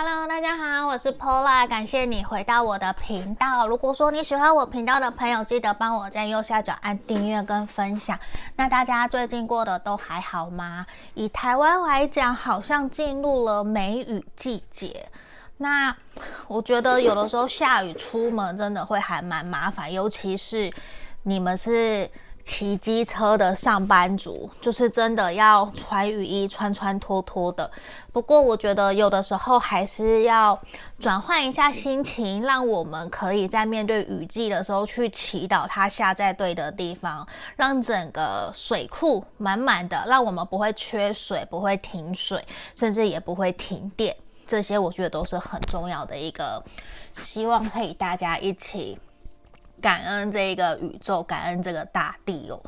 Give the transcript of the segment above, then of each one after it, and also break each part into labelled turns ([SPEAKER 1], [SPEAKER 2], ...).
[SPEAKER 1] Hello，大家好，我是 Pola，感谢你回到我的频道。如果说你喜欢我频道的朋友，记得帮我在右下角按订阅跟分享。那大家最近过得都还好吗？以台湾来讲，好像进入了梅雨季节。那我觉得有的时候下雨出门真的会还蛮麻烦，尤其是你们是。骑机车的上班族就是真的要穿雨衣，穿穿脱脱的。不过我觉得有的时候还是要转换一下心情，让我们可以在面对雨季的时候去祈祷它下在对的地方，让整个水库满满的，让我们不会缺水，不会停水，甚至也不会停电。这些我觉得都是很重要的一个，希望可以大家一起。感恩这个宇宙，感恩这个大地哦。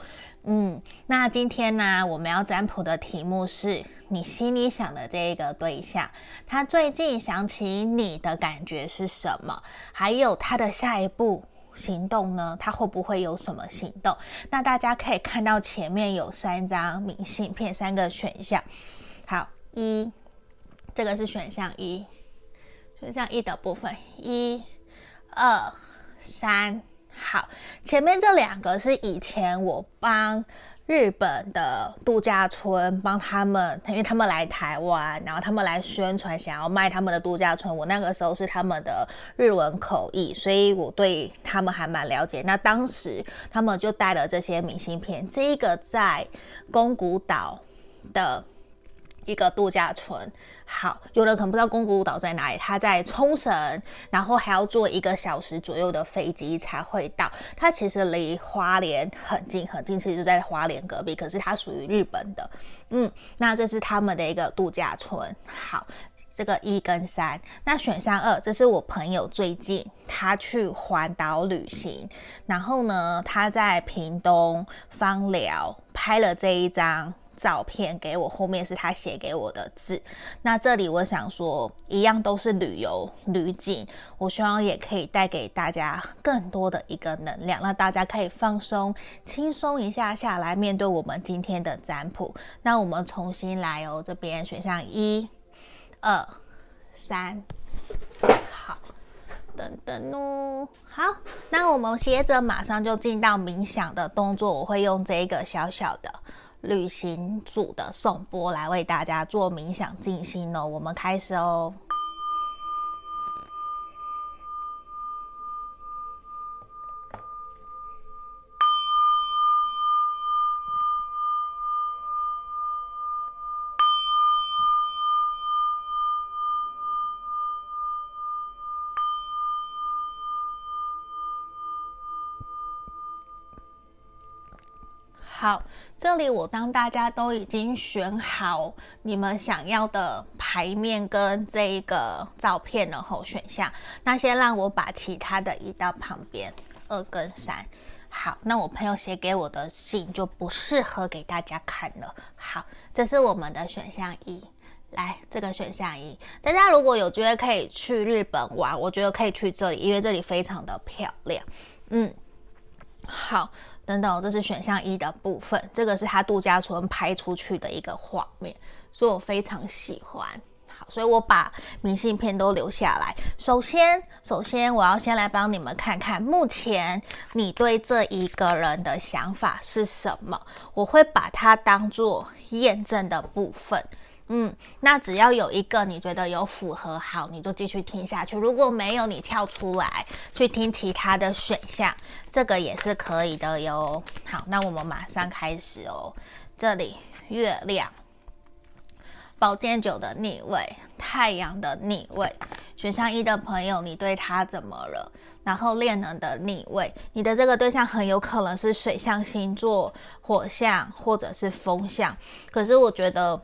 [SPEAKER 1] 嗯，那今天呢，我们要占卜的题目是你心里想的这一个对象，他最近想起你的感觉是什么？还有他的下一步行动呢？他会不会有什么行动？那大家可以看到前面有三张明信片，三个选项。好，一，这个是选项一，选项一的部分，一、二、三。好，前面这两个是以前我帮日本的度假村帮他们，因为他们来台湾，然后他们来宣传，想要卖他们的度假村。我那个时候是他们的日文口译，所以我对他们还蛮了解。那当时他们就带了这些明信片，这一个在宫古岛的。一个度假村，好，有人可能不知道宫古岛在哪里，它在冲绳，然后还要坐一个小时左右的飞机才会到。它其实离花莲很近很近，其实就在花莲隔壁，可是它属于日本的。嗯，那这是他们的一个度假村。好，这个一跟三，那选项二，这是我朋友最近他去环岛旅行，然后呢，他在屏东枋寮拍了这一张。照片给我，后面是他写给我的字。那这里我想说，一样都是旅游旅景，我希望也可以带给大家更多的一个能量，让大家可以放松、轻松一下下来面对我们今天的占卜。那我们重新来哦，这边选项一、二、三，好，等等哦，好，那我们接着马上就进到冥想的动作，我会用这个小小的。旅行组的颂钵来为大家做冥想静心哦，我们开始哦。好，这里我当大家都已经选好你们想要的牌面跟这一个照片了后选项，那先让我把其他的移到旁边，二跟三。好，那我朋友写给我的信就不适合给大家看了。好，这是我们的选项一，来这个选项一，大家如果有觉得可以去日本玩，我觉得可以去这里，因为这里非常的漂亮。嗯，好。等等，这是选项一的部分，这个是他度假村拍出去的一个画面，所以我非常喜欢。好，所以我把明信片都留下来。首先，首先我要先来帮你们看看，目前你对这一个人的想法是什么？我会把它当做验证的部分。嗯，那只要有一个你觉得有符合好，你就继续听下去。如果没有，你跳出来去听其他的选项，这个也是可以的哟。好，那我们马上开始哦。这里月亮、宝剑九的逆位、太阳的逆位，选项一的朋友，你对他怎么了？然后恋人的逆位，你的这个对象很有可能是水象星座、火象或者是风象，可是我觉得。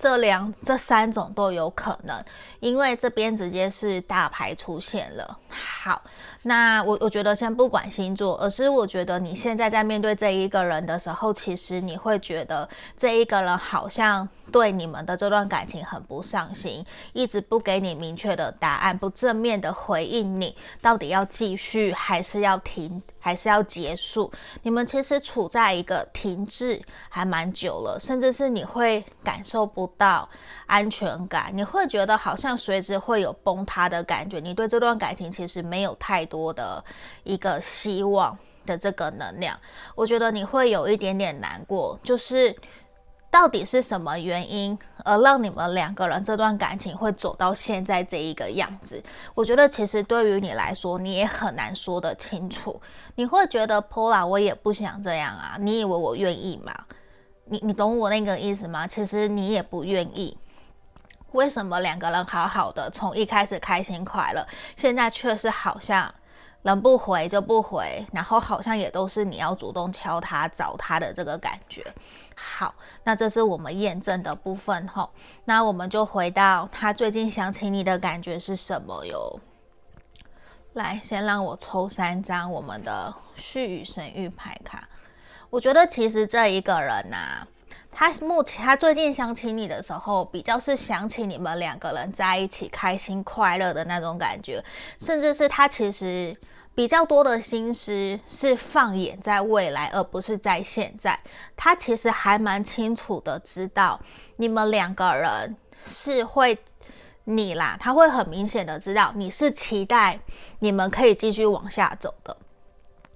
[SPEAKER 1] 这两这三种都有可能，因为这边直接是大牌出现了。好，那我我觉得先不管星座，而是我觉得你现在在面对这一个人的时候，其实你会觉得这一个人好像对你们的这段感情很不上心，一直不给你明确的答案，不正面的回应你，到底要继续还是要停？还是要结束？你们其实处在一个停滞还蛮久了，甚至是你会感受不到安全感，你会觉得好像随时会有崩塌的感觉。你对这段感情其实没有太多的一个希望的这个能量，我觉得你会有一点点难过，就是。到底是什么原因而让你们两个人这段感情会走到现在这一个样子？我觉得其实对于你来说，你也很难说得清楚。你会觉得 Pola，我也不想这样啊。你以为我愿意吗？你你懂我那个意思吗？其实你也不愿意。为什么两个人好好的，从一开始开心快乐，现在却是好像人不回就不回，然后好像也都是你要主动敲他找他的这个感觉。好，那这是我们验证的部分吼。那我们就回到他最近想起你的感觉是什么哟？来，先让我抽三张我们的絮语神諭牌卡。我觉得其实这一个人呐、他目前他最近想起你的时候，比较是想起你们两个人在一起开心快乐的那种感觉，甚至是他其实。比较多的心思是放眼在未来，而不是在现在。他其实还蛮清楚的知道你们两个人是会你啦，他会很明显的知道你是期待你们可以继续往下走的。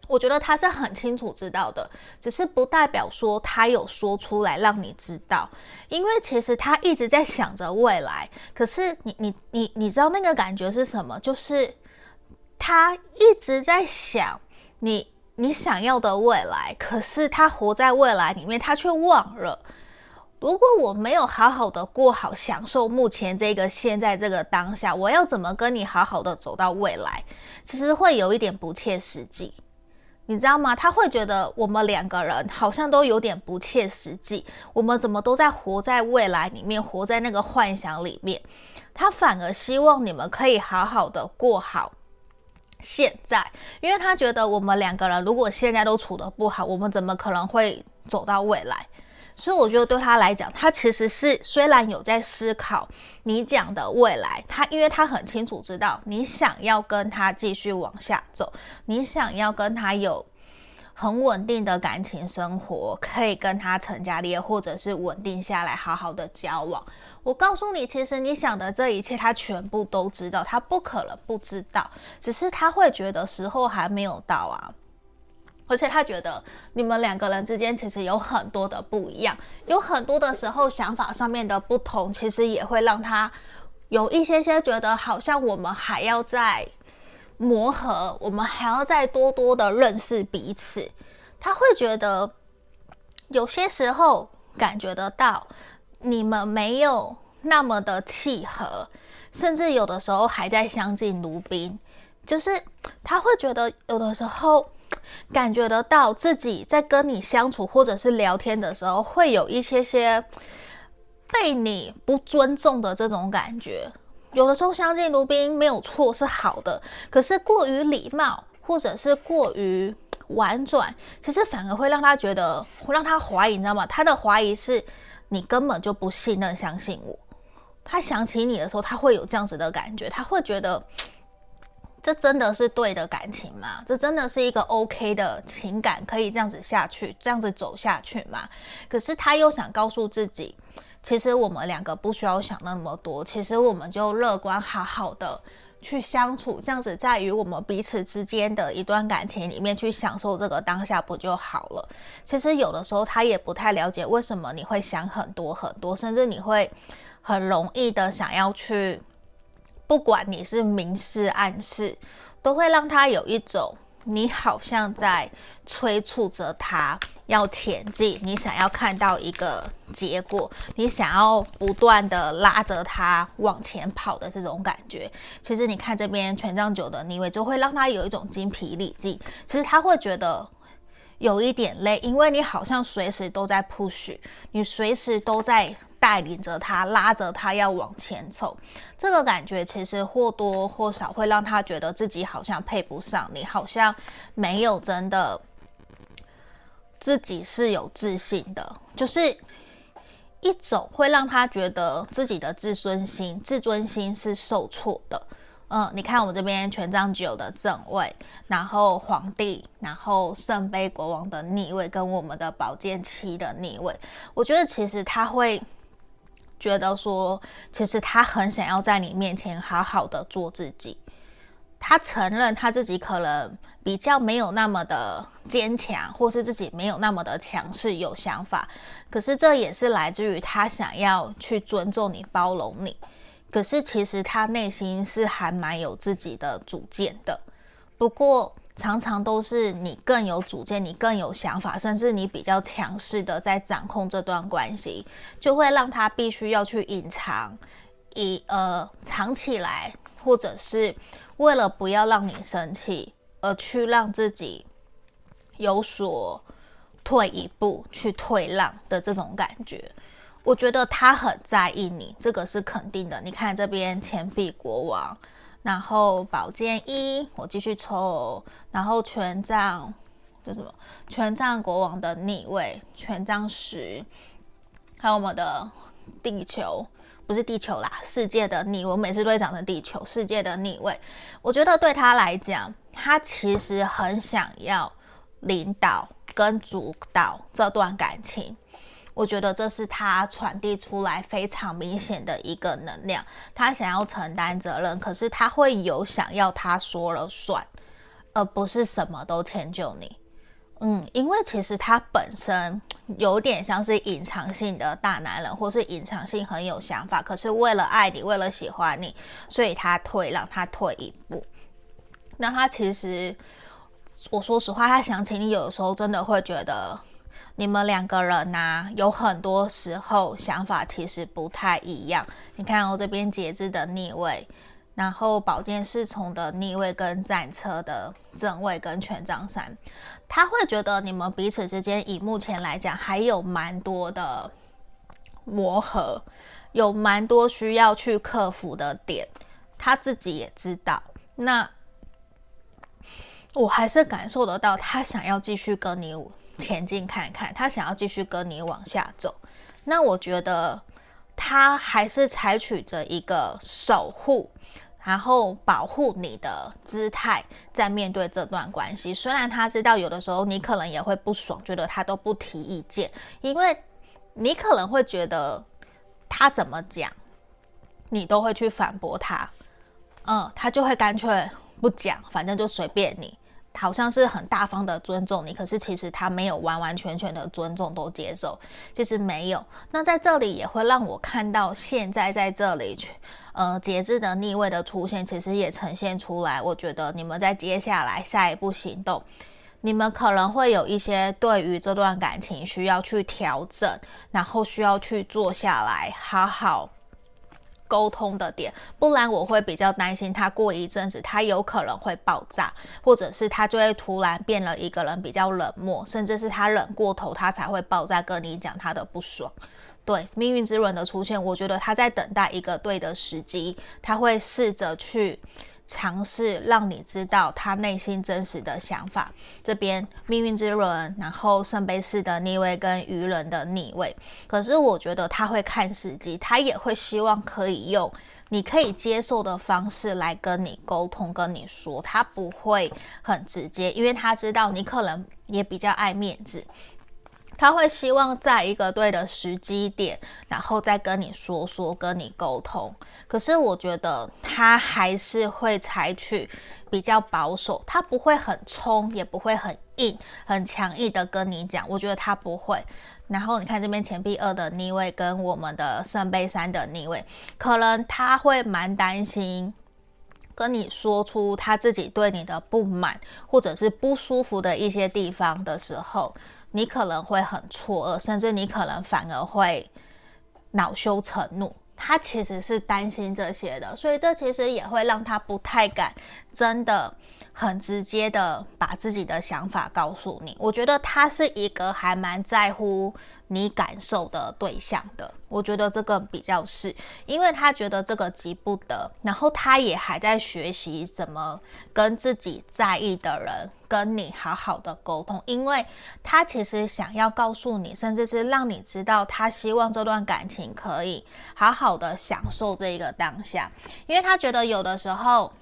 [SPEAKER 1] 我觉得他是很清楚知道的，只是不代表说他有说出来让你知道，因为其实他一直在想着未来。可是你你你你知道那个感觉是什么？就是。他一直在想你，你想要的未来，可是他活在未来里面，他却忘了，如果我没有好好的过好，享受目前这个现在这个当下，我要怎么跟你好好的走到未来？其实会有一点不切实际，你知道吗？他会觉得我们两个人好像都有点不切实际，我们怎么都在活在未来里面，活在那个幻想里面，他反而希望你们可以好好的过好。现在，因为他觉得我们两个人如果现在都处得不好，我们怎么可能会走到未来？所以我觉得对他来讲，他其实是虽然有在思考你讲的未来，他因为他很清楚知道你想要跟他继续往下走，你想要跟他有。很稳定的感情生活，可以跟他成家立业，或者是稳定下来，好好的交往。我告诉你，其实你想的这一切，他全部都知道，他不可能不知道，只是他会觉得时候还没有到啊。而且他觉得你们两个人之间其实有很多的不一样，有很多的时候想法上面的不同，其实也会让他有一些些觉得好像我们还要再。磨合，我们还要再多多的认识彼此。他会觉得有些时候感觉得到你们没有那么的契合，甚至有的时候还在相敬如宾。就是他会觉得有的时候感觉得到自己在跟你相处或者是聊天的时候，会有一些些被你不尊重的这种感觉。有的时候相敬如宾没有错，是好的，可是过于礼貌或者是过于婉转，其实反而会让他觉得，会让他怀疑，你知道吗？他的怀疑是你根本就不信任、相信我。他想起你的时候，他会有这样子的感觉，他会觉得这真的是对的感情吗？这真的是一个 OK 的情感，可以这样子下去，这样子走下去吗？可是他又想告诉自己。其实我们两个不需要想那么多，其实我们就乐观好好的去相处，这样子在于我们彼此之间的一段感情里面去享受这个当下不就好了？其实有的时候他也不太了解为什么你会想很多很多，甚至你会很容易的想要去，不管你是明示暗示，都会让他有一种你好像在催促着他。要前进，你想要看到一个结果，你想要不断的拉着他往前跑的这种感觉，其实你看这边权杖九的逆位，就会让他有一种精疲力尽。其实他会觉得有一点累，因为你好像随时都在 push，你随时都在带领着他，拉着他要往前走。这个感觉其实或多或少会让他觉得自己好像配不上你，好像没有真的。自己是有自信的，就是一种会让他觉得自己的自尊心、自尊心是受挫的嗯，你看我这边权杖九的正位，然后皇帝，然后圣杯国王的逆位，跟我们的宝剑七的逆位，我觉得其实他会觉得说，其实他很想要在你面前好好的做自己。他承认他自己可能比较没有那么的坚强，或是自己没有那么的强势，有想法。可是这也是来自于他想要去尊重你、包容你。可是其实他内心是还蛮有自己的主见的。不过常常都是你更有主见，你更有想法，甚至你比较强势的在掌控这段关系，就会让他必须要去隐藏，以呃藏起来，或者是。为了不要让你生气，而去让自己有所退一步，去退让的这种感觉，我觉得他很在意你，这个是肯定的。你看这边钱币国王，然后宝剑一，我继续抽，然后权杖，这什么？权杖国王的逆位，权杖十，还有我们的地球。不是地球啦，世界的逆，我每次都会讲成地球，世界的逆位。我觉得对他来讲，他其实很想要领导跟主导这段感情。我觉得这是他传递出来非常明显的一个能量。他想要承担责任，可是他会有想要他说了算，而不是什么都迁就你。嗯，因为其实他本身有点像是隐藏性的大男人，或是隐藏性很有想法，可是为了爱你，为了喜欢你，所以他退让，他退一步。那他其实，我说实话，他想起你，有的时候真的会觉得你们两个人呐、有很多时候想法其实不太一样。你看我这边节制的逆位。然后宝剑侍从的逆位跟战车的正位跟权杖三，他会觉得你们彼此之间以目前来讲还有蛮多的磨合，有蛮多需要去克服的点，他自己也知道。那我还是感受得到他想要继续跟你前进看看，他想要继续跟你往下走。那我觉得他还是采取着一个守护。然后保护你的姿态，在面对这段关系，虽然他知道有的时候你可能也会不爽，觉得他都不提意见，因为你可能会觉得他怎么讲，你都会去反驳他，嗯，他就会干脆不讲，反正就随便你。好像是很大方的尊重你，可是其实他没有完完全全的尊重都接受，其实没有。那在这里也会让我看到，现在在这里去，呃，节制的逆位的出现，其实也呈现出来。我觉得你们在接下来下一步行动，你们可能会有一些对于这段感情需要去调整，然后需要去坐下来好好。沟通的点，不然我会比较担心他过一阵子，他有可能会爆炸，或者是他就会突然变了一个人，比较冷漠，甚至是他冷过头，他才会爆炸跟你讲他的不爽。对，命运之轮的出现，我觉得他在等待一个对的时机，他会试着去。尝试让你知道他内心真实的想法。这边命运之轮，然后圣杯四的逆位跟愚人的逆位。可是我觉得他会看时机，他也会希望可以用你可以接受的方式来跟你沟通，跟你说，他不会很直接，因为他知道你可能也比较爱面子。他会希望在一个对的时机点，然后再跟你说说，跟你沟通。可是我觉得他还是会采取比较保守，他不会很冲，也不会很硬、很强硬的跟你讲。我觉得他不会。然后你看这边钱币二的逆位跟我们的圣杯三的逆位，可能他会蛮担心跟你说出他自己对你的不满或者是不舒服的一些地方的时候。你可能会很错愕，甚至你可能反而会恼羞成怒。他其实是担心这些的，所以这其实也会让他不太敢真的很直接的把自己的想法告诉你。我觉得他是一个还蛮在乎你感受的对象的。我觉得这个比较是，因为他觉得这个急不得，然后他也还在学习怎么跟自己在意的人跟你好好的沟通，因为他其实想要告诉你，甚至是让你知道，他希望这段感情可以好好的享受这一个当下，因为他觉得有的时候。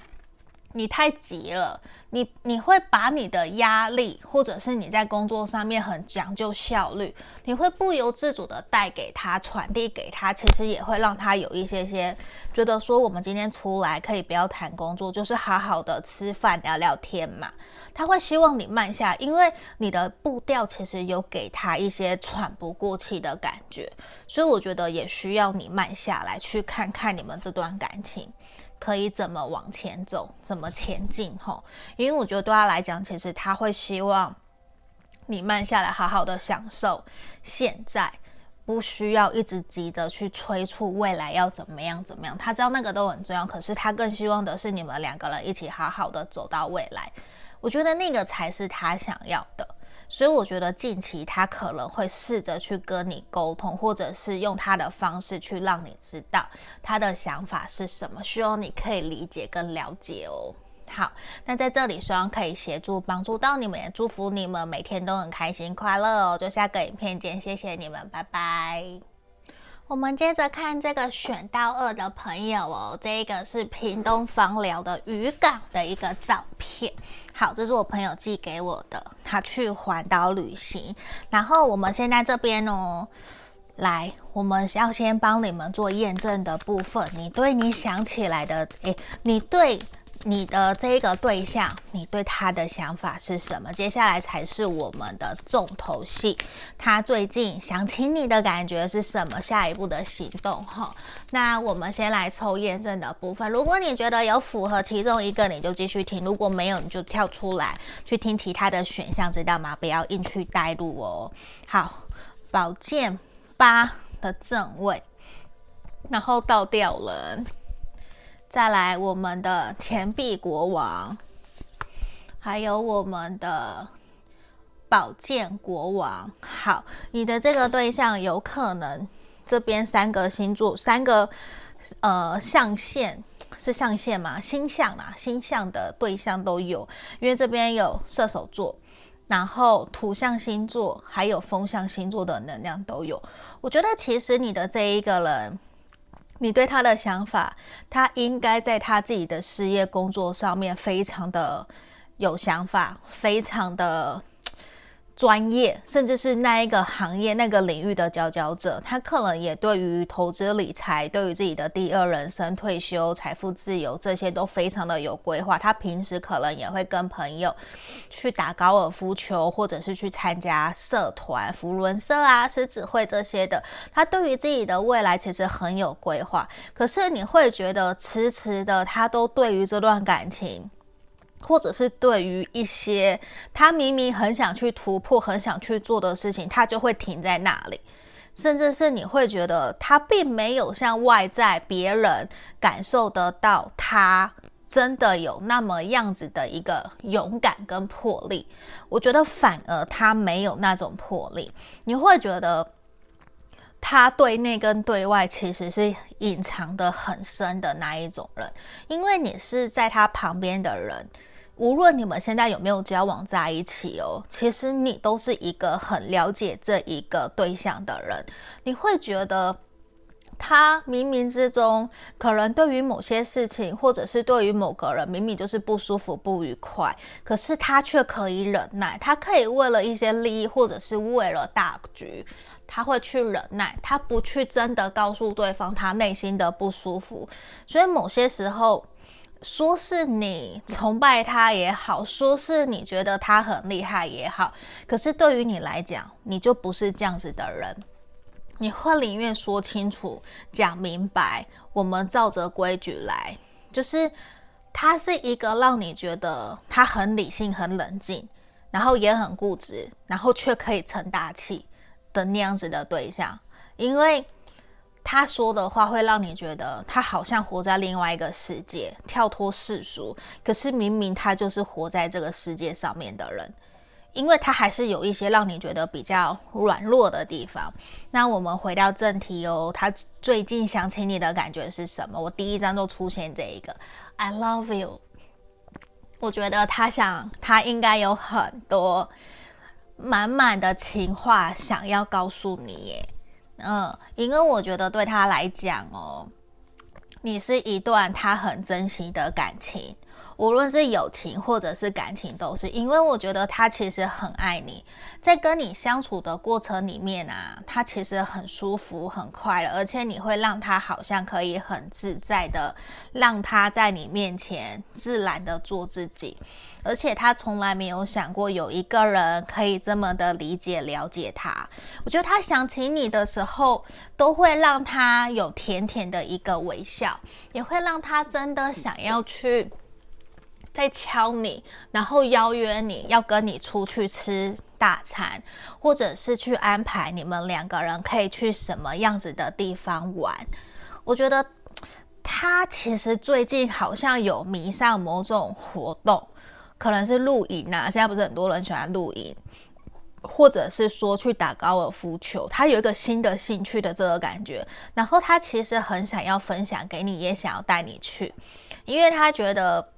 [SPEAKER 1] 你太急了，你你会把你的压力，或者是你在工作上面很讲究效率，你会不由自主的带给他，传递给他，其实也会让他有一些些觉得说，我们今天出来可以不要谈工作，就是好好的吃饭聊聊天嘛。他会希望你慢下，因为你的步调其实有给他一些喘不过气的感觉，所以我觉得也需要你慢下来，去看看你们这段感情。可以怎么往前走，怎么前进？吼，因为我觉得对他来讲，其实他会希望你慢下来，好好的享受现在，不需要一直急着去催促未来要怎么样怎么样。他知道那个都很重要，可是他更希望的是你们两个人一起好好的走到未来。我觉得那个才是他想要的。所以我觉得近期他可能会试着去跟你沟通，或者是用他的方式去让你知道他的想法是什么，希望你可以理解跟了解哦。好，那在这里希望可以协助帮助到你们，也祝福你们每天都很开心快乐哦。就下个影片见，谢谢你们，拜拜。我们接着看这个选到二的朋友哦，这个是屏东枋寮的渔港的一个照片。好，这是我朋友寄给我的，他去环岛旅行。然后我们现在这边哦，来，我们要先帮你们做验证的部分。你对你想起来的，诶，你对。你的这个对象，你对他的想法是什么？接下来才是我们的重头戏。他最近想请你的感觉是什么？下一步的行动哈。那我们先来抽验证的部分。如果你觉得有符合其中一个，你就继续听；如果没有，你就跳出来去听其他的选项，知道吗？不要硬去带入哦。好，宝剑八的正位，然后倒吊了。再来，我们的钱币国王，还有我们的宝剑国王。好，你的这个对象有可能这边三个星座，三个呃象限是象限吗？星象啊，星象的对象都有，因为这边有射手座，然后土象星座，还有风象星座的能量都有。我觉得其实你的这一个人。你对他的想法，他应该在他自己的事业工作上面非常的有想法，非常的专业，甚至是那一个行业、那个领域的佼佼者。他可能也对于投资理财、对于自己的第二人生、退休、财富自由这些都非常的有规划。他平时可能也会跟朋友去打高尔夫球，或者是去参加社团、扶轮社啊、狮子会这些的。他对于自己的未来其实很有规划，可是你会觉得迟迟的，他都对于这段感情。或者是对于一些他明明很想去突破、很想去做的事情，他就会停在那里，甚至是你会觉得他并没有像外在别人感受得到他真的有那么样子的一个勇敢跟魄力。我觉得反而他没有那种魄力，你会觉得。他对内跟对外其实是隐藏得很深的那一种人，因为你是在他旁边的人，无论你们现在有没有交往在一起哦，其实你都是一个很了解这一个对象的人，你会觉得他冥冥之中可能对于某些事情，或者是对于某个人，明明就是不舒服、不愉快，可是他却可以忍耐，他可以为了一些利益，或者是为了大局。他会去忍耐，他不去真的告诉对方他内心的不舒服，所以某些时候，说是你崇拜他也好，说是你觉得他很厉害也好，可是对于你来讲，你就不是这样子的人，你会宁愿说清楚、讲明白，我们照着规矩来，就是他是一个让你觉得他很理性、很冷静，然后也很固执，然后却可以成大器。的那样子的对象，因为他说的话会让你觉得他好像活在另外一个世界，跳脱世俗。可是明明他就是活在这个世界上面的人，因为他还是有一些让你觉得比较软弱的地方。那我们回到正题哦，他最近想起你的感觉是什么？我第一张就出现这一个，I love you。我觉得他想，他应该有很多满满的情话想要告诉你耶。嗯，因为我觉得对他来讲哦，你是一段他很珍惜的感情。无论是友情或者是感情，都是因为我觉得他其实很爱你，在跟你相处的过程里面啊，他其实很舒服、很快乐，而且你会让他好像可以很自在的，让他在你面前自然的做自己，而且他从来没有想过有一个人可以这么的理解、了解他。我觉得他想起你的时候，都会让他有甜甜的一个微笑，也会让他真的想要去。在敲你，然后邀约你要跟你出去吃大餐，或者是去安排你们两个人可以去什么样子的地方玩。我觉得 他其实最近好像有迷上某种活动，可能是露营啊。现在不是很多人喜欢露营，或者是说去打高尔夫球。他有一个新的兴趣的这个感觉，然后他其实很想要分享给你，也想要带你去，因为他觉得。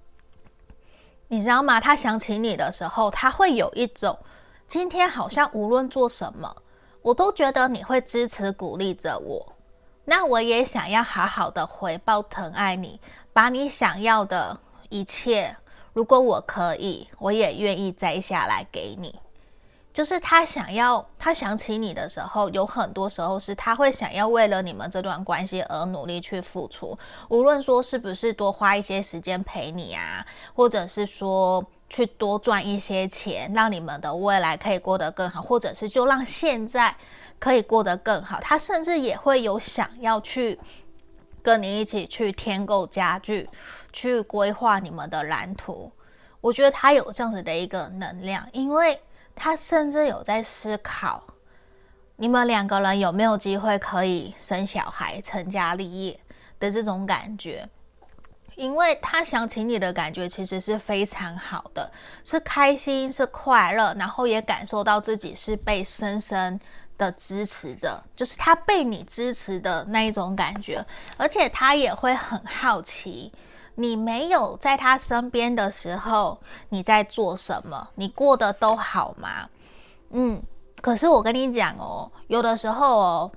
[SPEAKER 1] 你知道吗？他想起你的时候，他会有一种今天好像无论做什么，我都觉得你会支持鼓励着我。那我也想要好好的回报疼爱你，把你想要的一切，如果我可以，我也愿意摘下来给你。就是他想要，他想起你的时候，有很多时候是他会想要为了你们这段关系而努力去付出，无论说是不是多花一些时间陪你啊，或者是说去多赚一些钱，让你们的未来可以过得更好，或者是就让现在可以过得更好。他甚至也会有想要去跟你一起去添购家具，去规划你们的蓝图。我觉得他有这样子的一个能量，因为。他甚至有在思考，你们两个人有没有机会可以生小孩、成家立业的这种感觉，因为他想起你的感觉其实是非常好的，是开心、是快乐，然后也感受到自己是被深深的支持着，就是他被你支持的那一种感觉，而且他也会很好奇。你没有在他身边的时候，你在做什么？你过得都好吗？嗯，可是我跟你讲哦，有的时候哦，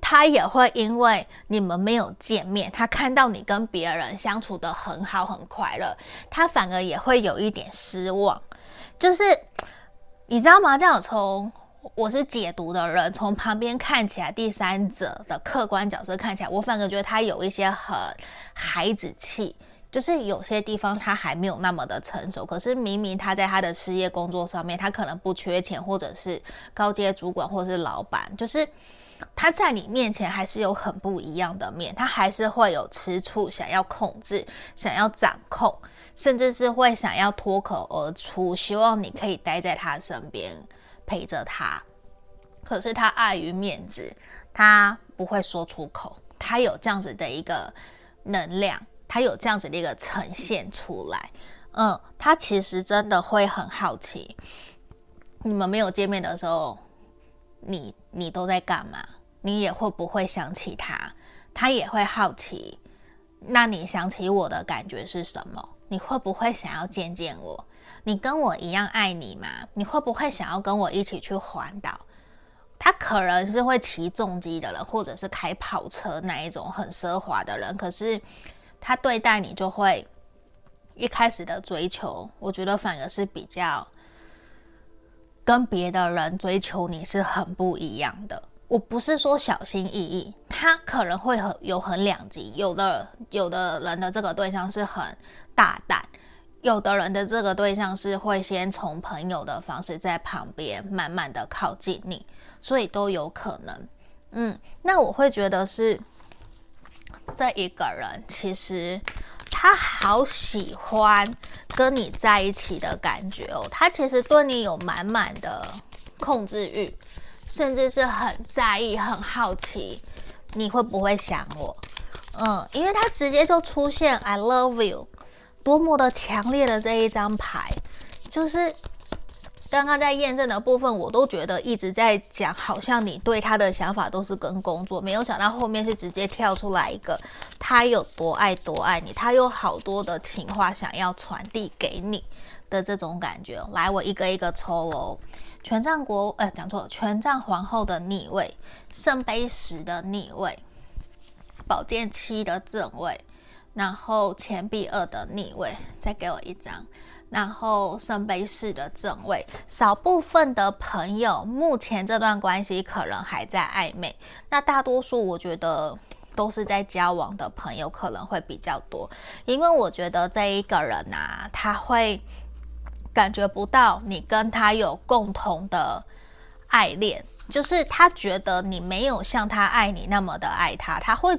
[SPEAKER 1] 他也会因为你们没有见面，他看到你跟别人相处得很好、很快乐，他反而也会有一点失望。就是你知道吗？这样从。我是解读的人，从旁边看起来，第三者的客观角色看起来，我反而觉得他有一些很孩子气，就是有些地方他还没有那么的成熟。可是明明他在他的事业工作上面，他可能不缺钱，或者是高阶主管，或者是老板，就是他在你面前还是有很不一样的面，他还是会有吃醋，想要控制，想要掌控，甚至是会想要脱口而出，希望你可以待在他身边。陪着他，可是他碍于面子，他不会说出口。他有这样子的一个能量，他有这样子的一个呈现出来。嗯，他其实真的会很好奇，你们没有见面的时候，你你都在干嘛？你也会不会想起他？他也会好奇，那你想起我的感觉是什么？你会不会想要见见我？你跟我一样爱你吗？你会不会想要跟我一起去环岛？他可能是会骑重机的人，或者是开跑车那一种很奢华的人。可是他对待你就会一开始的追求，我觉得反而是比较跟别的人追求你是很不一样的。我不是说小心翼翼，他可能会很有很两极，有的有的人的这个对象是很大胆。有的人的这个对象是会先从朋友的方式在旁边慢慢的靠近你，所以都有可能。嗯，那我会觉得是这一个人，其实他好喜欢跟你在一起的感觉哦，他其实对你有满满的控制欲，甚至是很在意、很好奇你会不会想我？嗯，因为他直接就出现 I love you，多么的强烈的这一张牌，就是。刚刚在验证的部分，我都觉得一直在讲，好像你对他的想法都是跟工作，没有想到后面是直接跳出来一个他有多爱多爱你，他有好多的情话想要传递给你的这种感觉。来，我一个一个抽哦。权杖国，呃，讲错了，权杖皇后的逆位，圣杯十的逆位，宝剑七的正位，然后钱币二的逆位，再给我一张。然后圣杯四的正位，少部分的朋友目前这段关系可能还在暧昧，那大多数我觉得都是在交往的朋友可能会比较多，因为我觉得这一个人啊，他会感觉不到你跟他有共同的爱恋，就是他觉得你没有像他爱你那么的爱他，他会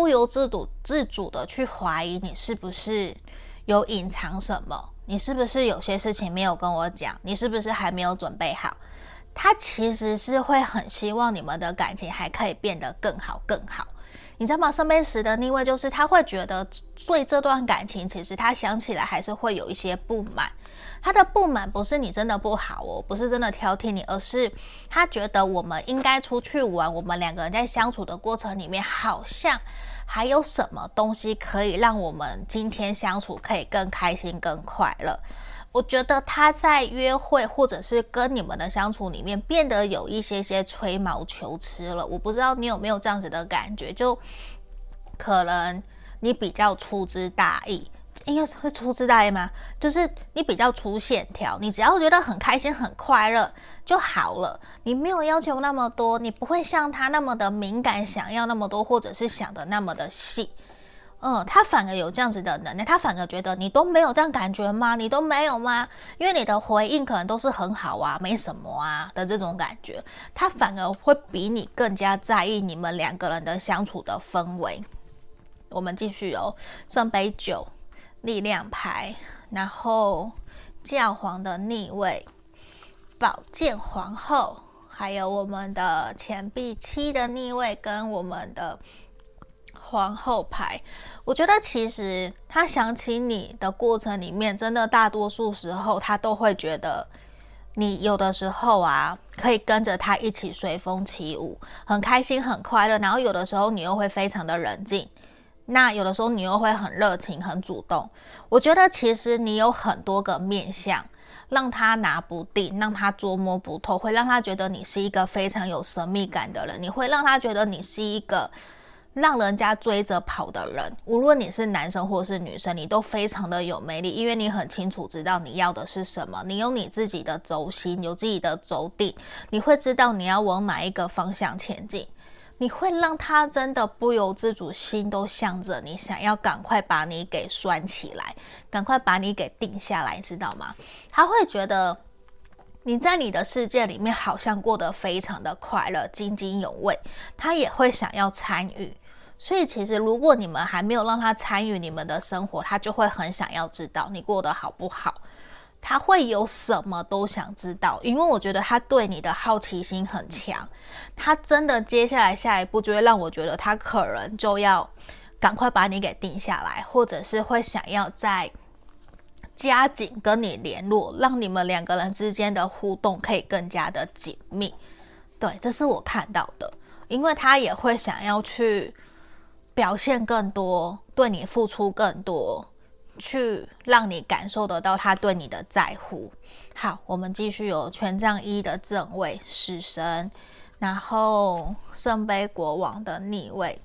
[SPEAKER 1] 不由自主自主的去怀疑你是不是有隐藏什么。你是不是有些事情没有跟我讲？你是不是还没有准备好？他其实是会很希望你们的感情还可以变得更好更好，你知道吗？圣杯十的逆位就是他会觉得对这段感情，其实他想起来还是会有一些不满。他的不满不是你真的不好哦，不是真的挑剔你，而是他觉得我们应该出去玩，我们两个人在相处的过程里面好像。还有什么东西可以让我们今天相处可以更开心、更快乐？我觉得他在约会或者是跟你们的相处里面变得有一些些吹毛求疵了。我不知道你有没有这样子的感觉，就可能你比较粗枝大叶。应该是粗枝大叶吗？就是你比较粗线条，你只要觉得很开心、很快乐就好了。你没有要求那么多，你不会像他那么的敏感，想要那么多，或者是想的那么的细。嗯，他反而有这样子的能力，他反而觉得你都没有这样感觉吗？你都没有吗？因为你的回应可能都是很好啊，没什么啊的这种感觉，他反而会比你更加在意你们两个人的相处的氛围。我们继续哦，圣杯九。力量牌，然后教皇的逆位，宝剑皇后，还有我们的钱币七的逆位，跟我们的皇后牌。我觉得其实他想起你的过程里面，真的大多数时候他都会觉得你有的时候啊，可以跟着他一起随风起舞，很开心很快乐。然后有的时候你又会非常的冷静。那有的时候你又会很热情、很主动。我觉得其实你有很多个面向，让他拿不定，让他捉摸不透，会让他觉得你是一个非常有神秘感的人。你会让他觉得你是一个让人家追着跑的人。无论你是男生或是女生，你都非常的有魅力，因为你很清楚知道你要的是什么，你有你自己的轴心，有自己的轴地，你会知道你要往哪一个方向前进。你会让他真的不由自主，心都向着你，想要赶快把你给拴起来，赶快把你给定下来，知道吗？他会觉得你在你的世界里面好像过得非常的快乐，津津有味，他也会想要参与。所以其实如果你们还没有让他参与你们的生活，他就会很想要知道你过得好不好。他会有什么都想知道，因为我觉得他对你的好奇心很强。他真的接下来下一步就会让我觉得他可能就要赶快把你给定下来，或者是会想要再加紧跟你联络，让你们两个人之间的互动可以更加的紧密。对，这是我看到的，因为他也会想要去表现更多，对你付出更多。去让你感受得到他对你的在乎。好，我们继续有权杖一的正位，死神，然后圣杯国王的逆位，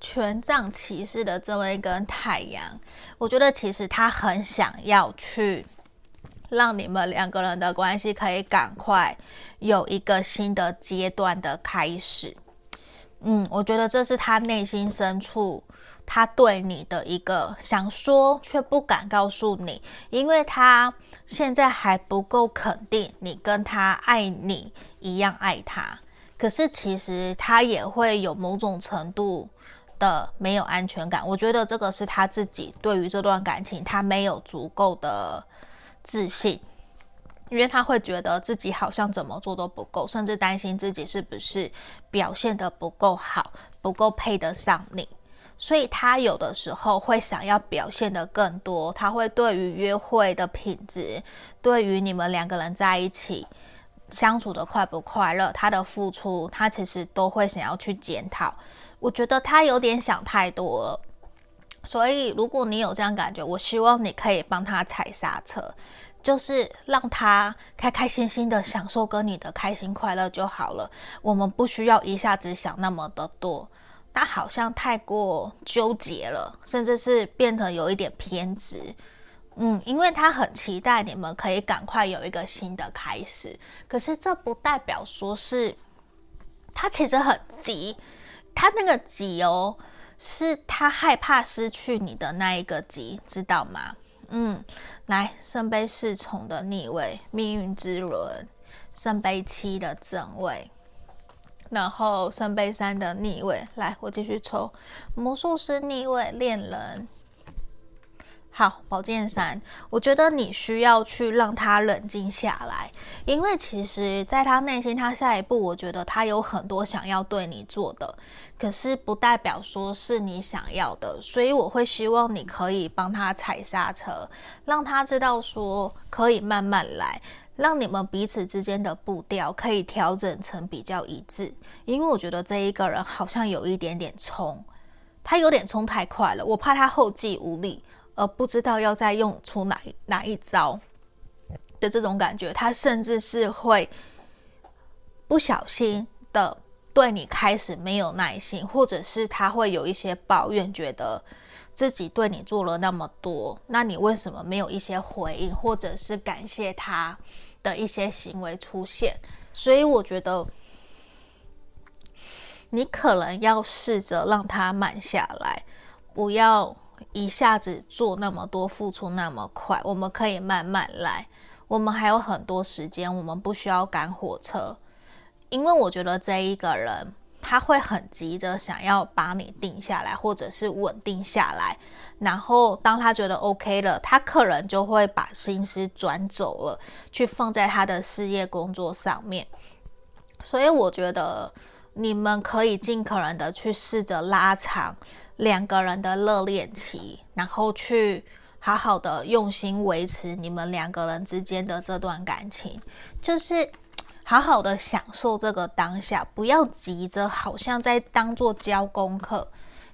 [SPEAKER 1] 权杖骑士的正位跟太阳。我觉得其实他很想要去让你们两个人的关系可以赶快有一个新的阶段的开始。嗯，我觉得这是他内心深处。他对你的一个想说却不敢告诉你，因为他现在还不够肯定你跟他爱你一样爱他。可是其实他也会有某种程度的没有安全感。我觉得这个是他自己对于这段感情他没有足够的自信。因为他会觉得自己好像怎么做都不够，甚至担心自己是不是表现得不够好，不够配得上你，所以他有的时候会想要表现得更多。他会对于约会的品质，对于你们两个人在一起相处的快不快乐，他的付出，他其实都会想要去检讨。我觉得他有点想太多了，所以如果你有这样感觉，我希望你可以帮他踩刹车。就是让他开开心心的享受跟你的开心快乐就好了。我们不需要一下子想那么的多，他好像太过纠结了，甚至是变得有一点偏执。嗯，因为他很期待你们可以赶快有一个新的开始，可是这不代表说是他其实很急，他那个急哦，是他害怕失去你的那一个急，知道吗？嗯。来，圣杯侍从的逆位，命运之轮；圣杯七的正位，然后圣杯三的逆位。来，我继续抽。魔术师逆位，恋人。好，宝剑三，我觉得你需要去让他冷静下来，因为其实在他内心，他下一步，我觉得他有很多想要对你做的，可是不代表说是你想要的，所以我会希望你可以帮他踩刹车，让他知道说可以慢慢来，让你们彼此之间的步调可以调整成比较一致，因为我觉得这一个人好像有一点点冲，他有点冲太快了，我怕他后继无力。而不知道要再用出哪哪一招的这种感觉，他甚至是会不小心的对你开始没有耐心，或者是他会有一些抱怨，觉得自己对你做了那么多，那你为什么没有一些回应，或者是感谢他的一些行为出现？所以我觉得你可能要试着让他慢下来，不要。一下子做那么多，付出那么快，我们可以慢慢来。我们还有很多时间，我们不需要赶火车。因为我觉得这一个人他会很急着想要把你定下来，或者是稳定下来。然后当他觉得 OK 了，他可能就会把心思转走了，去放在他的事业工作上面。所以我觉得你们可以尽可能的去试着拉长。两个人的热恋期，然后去好好的用心维持你们两个人之间的这段感情，就是好好的享受这个当下，不要急着好像在当做交功课，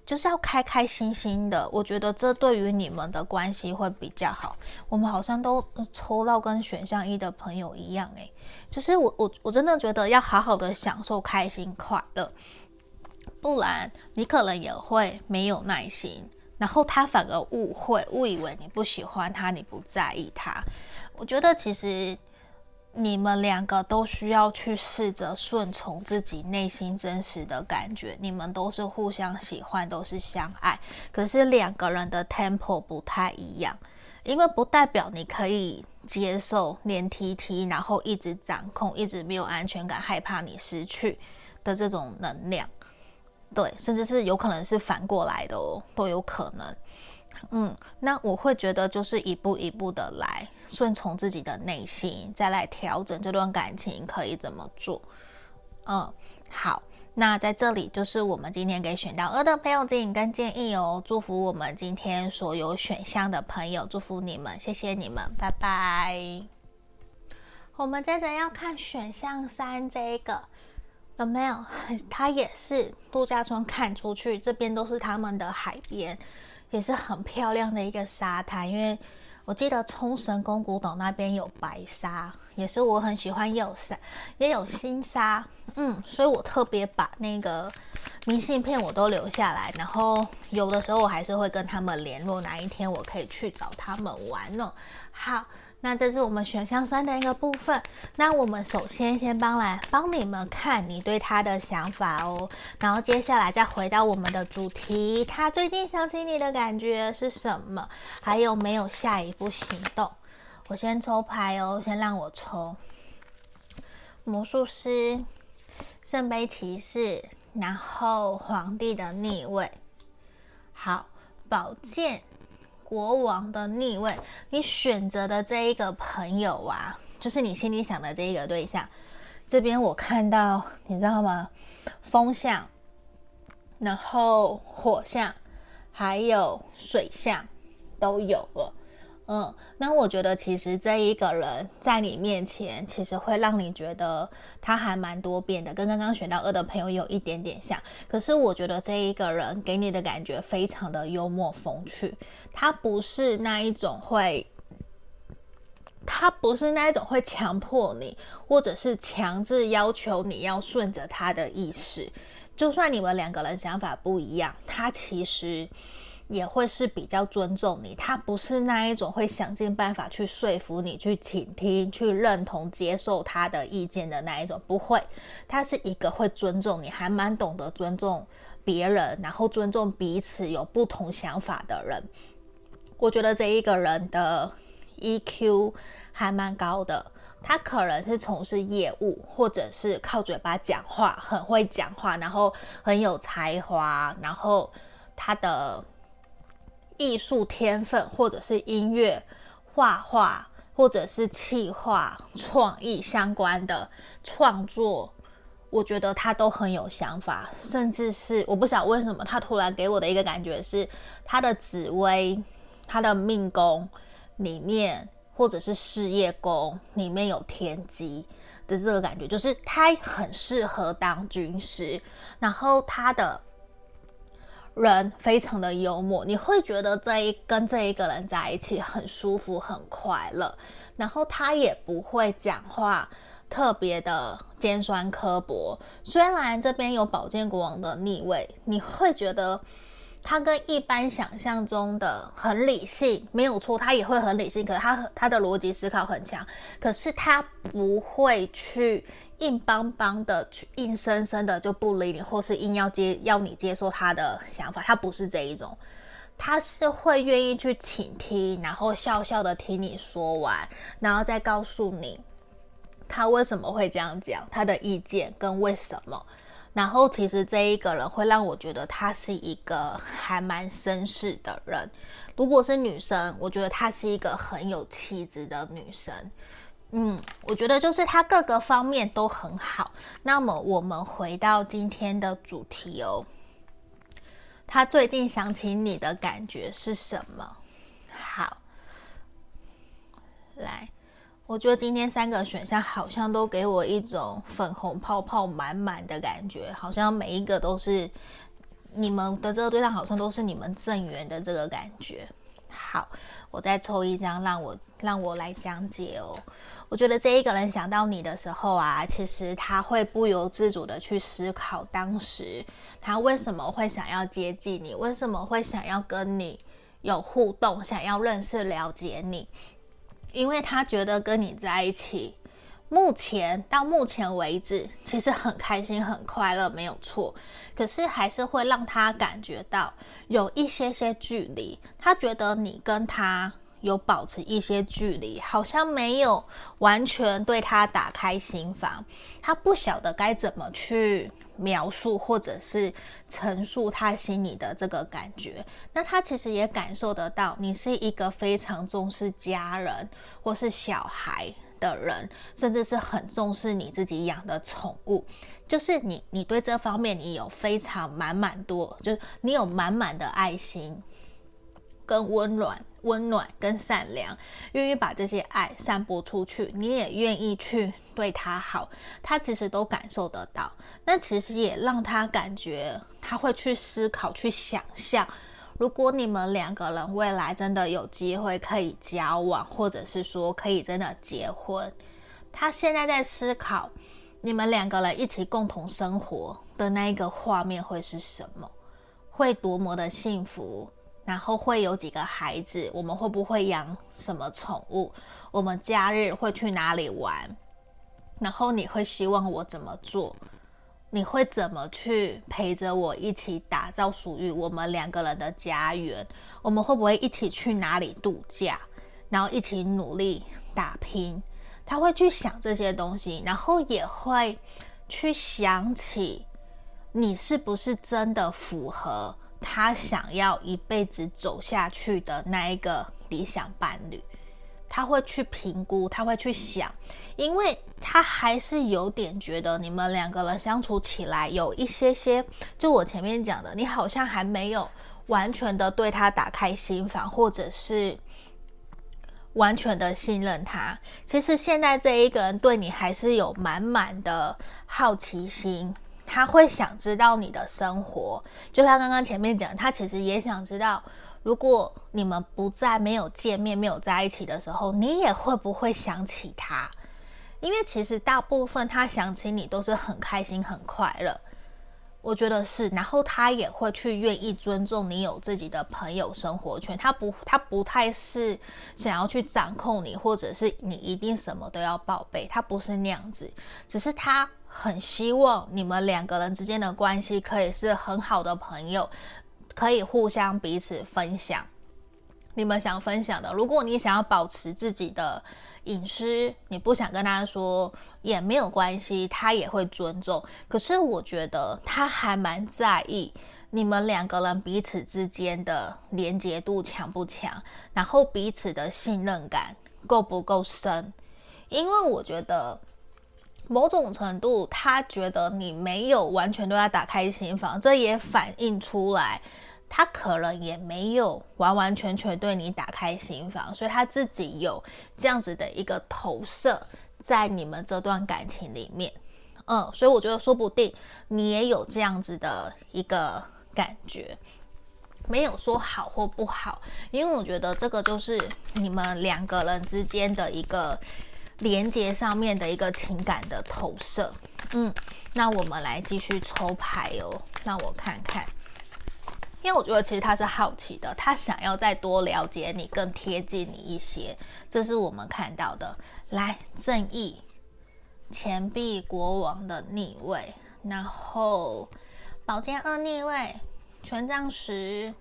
[SPEAKER 1] 就是要开开心心的。我觉得这对于你们的关系会比较好。我们好像都抽到跟选项一的朋友一样，诶，就是我我我真的觉得要好好的享受开心快乐。不然你可能也会没有耐心，然后他反而误会，误以为你不喜欢他，你不在意他。我觉得其实你们两个都需要去试着顺从自己内心真实的感觉。你们都是互相喜欢，都是相爱，可是两个人的 tempo 不太一样，因为不代表你可以接受黏 T T，然后一直掌控，一直没有安全感，害怕你失去的这种能量。对，甚至是有可能是反过来的哦，都有可能。嗯，那我会觉得就是一步一步的来，顺从自己的内心，再来调整这段感情可以怎么做。嗯，好，那在这里就是我们今天给选到二的朋友指引跟建议哦，祝福我们今天所有选项的朋友，祝福你们，谢谢你们，拜拜。我们接着要看选项三这一个。有没有？它也是度假村，看出去这边都是他们的海边，也是很漂亮的一个沙滩。因为我记得冲绳宫古董那边有白沙，也是我很喜欢，也有沙，也有新沙。嗯，所以我特别把那个明信片我都留下来，然后有的时候我还是会跟他们联络，哪一天我可以去找他们玩呢？好。那这是我们选项三的一个部分。那我们首先先帮来帮你们看你对他的想法哦，然后接下来再回到我们的主题，他最近想起你的感觉是什么？还有没有下一步行动？我先抽牌哦，先让我抽魔术师、圣杯骑士，然后皇帝的逆位，好，宝剑。国王的逆位，你选择的这一个朋友啊，就是你心里想的这一个对象。这边我看到，你知道吗？风象，然后火象，还有水象都有了。嗯，那我觉得其实这一个人在你面前，其实会让你觉得他还蛮多变的，跟刚刚选到二的朋友有一点点像。可是我觉得这一个人给你的感觉非常的幽默风趣，他不是那一种会，他不是那一种会强迫你，或者是强制要求你要顺着他的意思。就算你们两个人想法不一样，他其实。也会是比较尊重你，他不是那一种会想尽办法去说服你、去倾听、去认同、接受他的意见的那一种，不会。他是一个会尊重你，还蛮懂得尊重别人，然后尊重彼此有不同想法的人。我觉得这一个人的 EQ 还蛮高的，他可能是从事业务，或者是靠嘴巴讲话，很会讲话，然后很有才华，然后他的。艺术天分，或者是音乐、画画，或者是企划、创意相关的创作，我觉得他都很有想法。甚至是我不晓得为什么，他突然给我的一个感觉是，他的紫薇、他的命宫里面，或者是事业宫里面有天机的这个感觉，就是他很适合当军师，然后他的。人非常的幽默，你会觉得这一跟这一个人在一起很舒服、很快乐。然后他也不会讲话特别的尖酸刻薄。虽然这边有宝剑国王的逆位，你会觉得他跟一般想象中的很理性没有错，他也会很理性，可是他他的逻辑思考很强，可是他不会去。硬邦邦的去，硬生生的就不理你，或是硬要接要你接受他的想法，他不是这一种，他是会愿意去倾听，然后笑笑的听你说完，然后再告诉你他为什么会这样讲，他的意见跟为什么。然后其实这一个人会让我觉得他是一个还蛮绅士的人，如果是女生，我觉得她是一个很有气质的女生。嗯，我觉得就是他各个方面都很好。那么我们回到今天的主题哦，他最近想起你的感觉是什么？好，来，我觉得今天三个选项好像都给我一种粉红泡泡满满的感觉，好像每一个都是你们的这个对象，好像都是你们正缘的这个感觉。好，我再抽一张，让我让我来讲解哦。我觉得这一个人想到你的时候啊，其实他会不由自主的去思考当时他为什么会想要接近你，为什么会想要跟你有互动，想要认识了解你，因为他觉得跟你在一起，目前到目前为止其实很开心很快乐，没有错，可是还是会让他感觉到有一些些距离，他觉得你跟他。有保持一些距离，好像没有完全对他打开心房，他不晓得该怎么去描述或者是陈述他心里的这个感觉。那他其实也感受得到，你是一个非常重视家人或是小孩的人，甚至是很重视你自己养的宠物，就是你，你对这方面你有非常满满多，就是你有满满的爱心。跟温暖、温暖跟善良，愿意把这些爱散播出去，你也愿意去对他好，他其实都感受得到。那其实也让他感觉，他会去思考、去想象，如果你们两个人未来真的有机会可以交往，或者是说可以真的结婚，他现在在思考，你们两个人一起共同生活的那一个画面会是什么？会多么的幸福？然后会有几个孩子？我们会不会养什么宠物？我们假日会去哪里玩？然后你会希望我怎么做？你会怎么去陪着我一起打造属于我们两个人的家园？我们会不会一起去哪里度假？然后一起努力打拼？他会去想这些东西，然后也会去想起你是不是真的符合。他想要一辈子走下去的那一个理想伴侣，他会去评估，他会去想，因为他还是有点觉得你们两个人相处起来有一些些，就我前面讲的，你好像还没有完全的对他打开心房，或者是完全的信任他。其实现在这一个人对你还是有满满的好奇心，他会想知道你的生活，就像刚刚前面讲，他其实也想知道。如果你们不在、没有见面、没有在一起的时候，你也会不会想起他？因为其实大部分他想起你都是很开心、很快乐，我觉得是。然后他也会去愿意尊重你有自己的朋友生活圈，他不，他不太是想要去掌控你，或者是你一定什么都要报备，他不是那样子。只是他很希望你们两个人之间的关系可以是很好的朋友。可以互相彼此分享你们想分享的。如果你想要保持自己的隐私，你不想跟他说也没有关系，他也会尊重。可是我觉得他还蛮在意你们两个人彼此之间的连结度强不强，然后彼此的信任感够不够深。因为我觉得某种程度，他觉得你没有完全对他打开心房，这也反映出来。他可能也没有完完全全对你打开心房，所以他自己有这样子的一个投射在你们这段感情里面，嗯，所以我觉得说不定你也有这样子的一个感觉，没有说好或不好，因为我觉得这个就是你们两个人之间的一个连接上面的一个情感的投射，嗯，那我们来继续抽牌哦，让我看看。因为我觉得其实他是好奇的，他想要再多了解你，更贴近你一些，这是我们看到的。来，正义，钱币国王的逆位，然后宝剑二逆位，权杖十，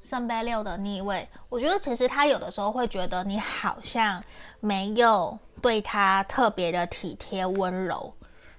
[SPEAKER 1] 圣杯六的逆位。我觉得其实他有的时候会觉得你好像没有对他特别的体贴温柔，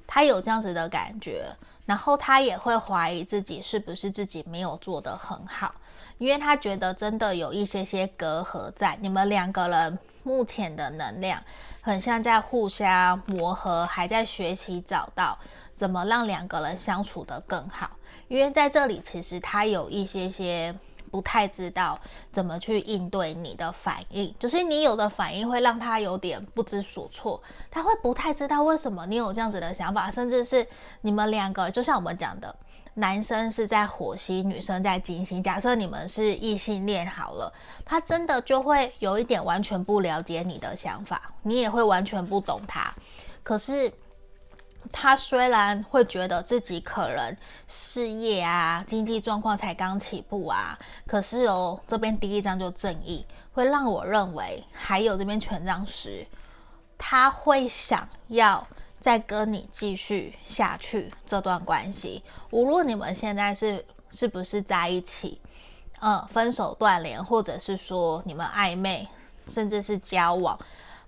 [SPEAKER 1] 他有这样子的感觉。然后他也会怀疑自己是不是自己没有做得很好，因为他觉得真的有一些些隔阂在。你们两个人目前的能量很像在互相磨合，还在学习找到怎么让两个人相处得更好。因为在这里其实他有一些些。不太知道怎么去应对你的反应，就是你有的反应会让他有点不知所措，他会不太知道为什么你有这样子的想法，甚至是你们两个，就像我们讲的，男生是在火星，女生在金星。假设你们是异性恋好了，他真的就会有一点完全不了解你的想法，你也会完全不懂他，可是。他虽然会觉得自己可能事业啊、经济状况才刚起步啊，可是哦，这边第一张就正义，会让我认为还有这边权杖十，他会想要再跟你继续下去这段关系，无论你们现在是是不是在一起，嗯，分手断联，或者是说你们暧昧，甚至是交往，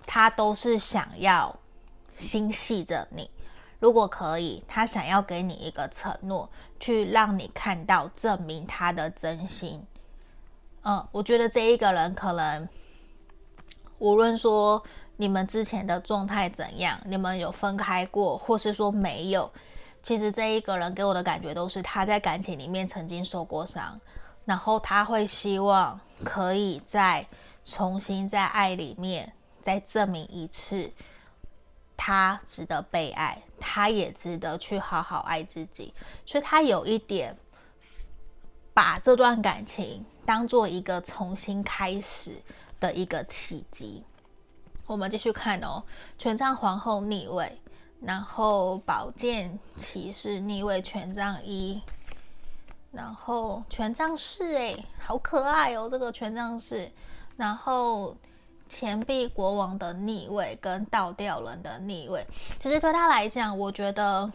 [SPEAKER 1] 他都是想要心系着你。如果可以，他想要给你一个承诺，去让你看到证明他的真心。嗯，我觉得这一个人可能，无论说你们之前的状态怎样，你们有分开过，或是说没有，其实这一个人给我的感觉都是他在感情里面曾经受过伤，然后他会希望可以再重新在爱里面再证明一次。他值得被爱，他也值得去好好爱自己，所以他有一点把这段感情当做一个重新开始的一个契机。我们继续看哦，权杖皇后逆位，然后宝剑骑士逆位，权杖一，然后权杖四，哎，好可爱哦，这个权杖四，然后。钱币国王的逆位跟倒吊人的逆位，其实对他来讲，我觉得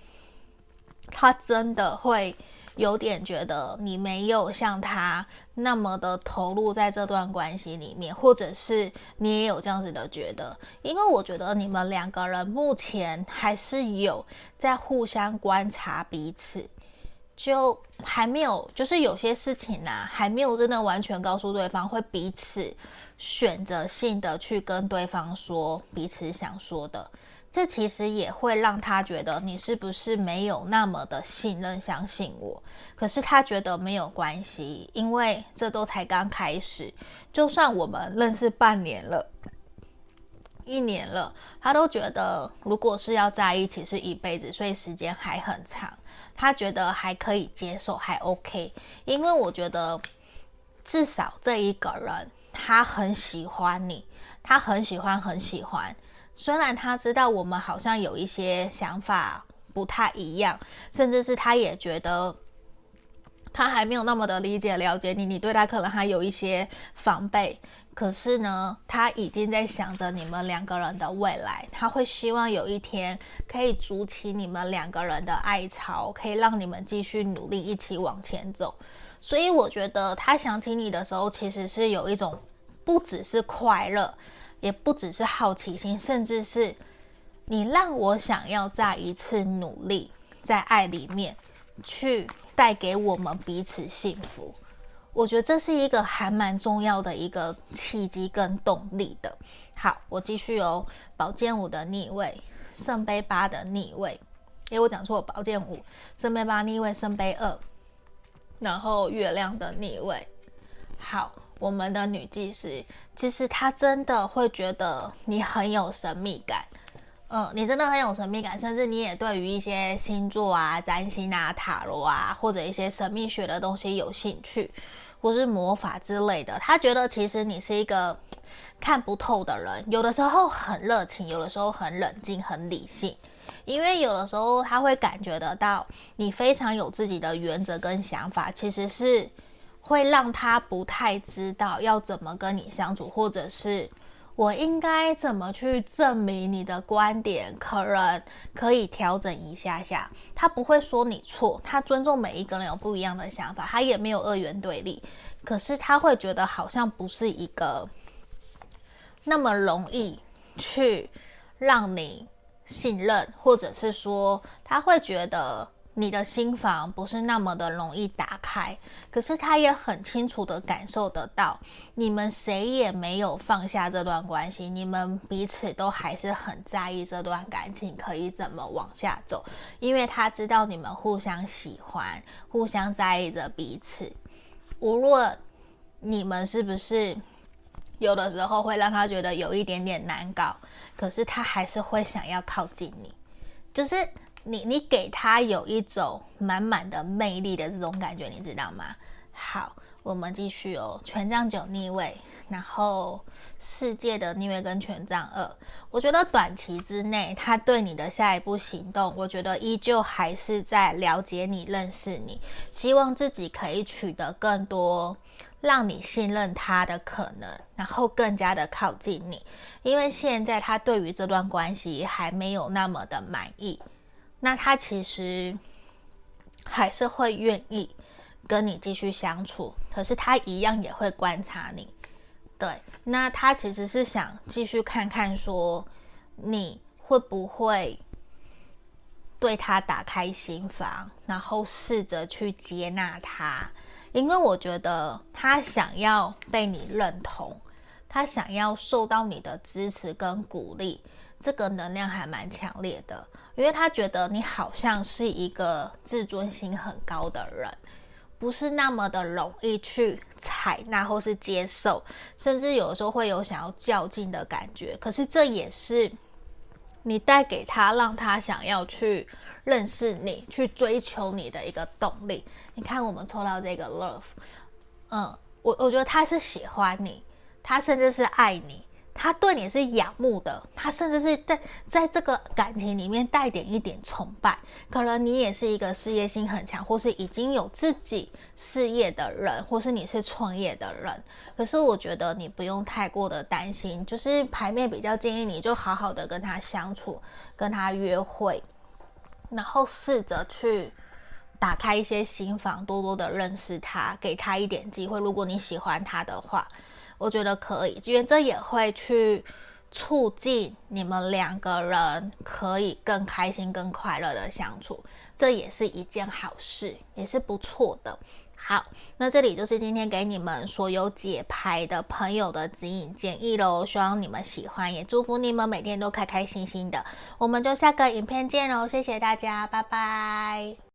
[SPEAKER 1] 他真的会有点觉得你没有像他那么的投入在这段关系里面，或者是你也有这样子的觉得，因为我觉得你们两个人目前还是有在互相观察彼此，就还没有，就是有些事情呢、还没有真的完全告诉对方，会彼此选择性的去跟对方说彼此想说的。这其实也会让他觉得你是不是没有那么的信任、相信我。可是他觉得没有关系，因为这都才刚开始。就算我们认识半年了、一年了，他都觉得如果是要在一起是一辈子，所以时间还很长。他觉得还可以接受，还 OK。因为我觉得至少这一个人他很喜欢你，他很喜欢，很喜欢。虽然他知道我们好像有一些想法不太一样，甚至是他也觉得他还没有那么的理解了解你，你对他可能还有一些防备。可是呢，他已经在想着你们两个人的未来，他会希望有一天可以筑起你们两个人的爱巢，可以让你们继续努力一起往前走。所以我觉得他想起你的时候，其实是有一种不只是快乐。也不只是好奇心，甚至是你让我想要再一次努力，在爱里面去带给我们彼此幸福。我觉得这是一个还蛮重要的一个契机跟动力的。好，我继续哦。宝剑五的逆位，圣杯八的逆位。诶，我讲错，宝剑五，圣杯八逆位，圣杯二，然后月亮的逆位。好。我们的女祭司，其实她真的会觉得你很有神秘感，嗯，你真的很有神秘感，甚至你也对于一些星座啊、占星啊、塔罗啊，或者一些神秘学的东西有兴趣，或是魔法之类的。她觉得其实你是一个看不透的人，有的时候很热情，有的时候很冷静、很理性，因为有的时候他会感觉得到你非常有自己的原则跟想法，其实是。会让他不太知道要怎么跟你相处，或者是我应该怎么去证明你的观点，可能可以调整一下下。他不会说你错，他尊重每一个人有不一样的想法，他也没有二元对立。可是他会觉得好像不是一个那么容易去让你信任，或者是说他会觉得。你的心房不是那么的容易打开，可是他也很清楚的感受得到，你们谁也没有放下这段关系，你们彼此都还是很在意这段感情可以怎么往下走，因为他知道你们互相喜欢，互相在意着彼此，无论你们是不是有的时候会让他觉得有一点点难搞，可是他还是会想要靠近你，就是。你你给他有一种满满的魅力的这种感觉，你知道吗？好，我们继续哦。权杖九逆位，然后世界的逆位跟权杖二，我觉得短期之内他对你的下一步行动，我觉得依旧还是在了解你、认识你，希望自己可以取得更多让你信任他的可能，然后更加的靠近你，因为现在他对于这段关系还没有那么的满意。那他其实还是会愿意跟你继续相处，可是他一样也会观察你。对，那他其实是想继续看看说你会不会对他打开心房，然后试着去接纳他，因为我觉得他想要被你认同，他想要受到你的支持跟鼓励，这个能量还蛮强烈的。因为他觉得你好像是一个自尊心很高的人，不是那么的容易去采纳或是接受，甚至有的时候会有想要较劲的感觉。可是这也是你带给他，让他想要去认识你、去追求你的一个动力。你看，我们抽到这个 love，嗯，我我觉得他是喜欢你，他甚至是爱你。他对你是仰慕的，他甚至是在在这个感情里面带点一点崇拜。可能你也是一个事业心很强，或是已经有自己事业的人，或是你是创业的人。可是我觉得你不用太过的担心，就是牌面比较建议你就好好的跟他相处，跟他约会，然后试着去打开一些心房，多多的认识他，给他一点机会。如果你喜欢他的话。我觉得可以，因为这也会去促进你们两个人可以更开心、更快乐的相处，这也是一件好事，也是不错的。好，那这里就是今天给你们所有解牌的朋友的指引建议喽，希望你们喜欢，也祝福你们每天都开开心心的。我们就下个影片见喽，谢谢大家，拜拜。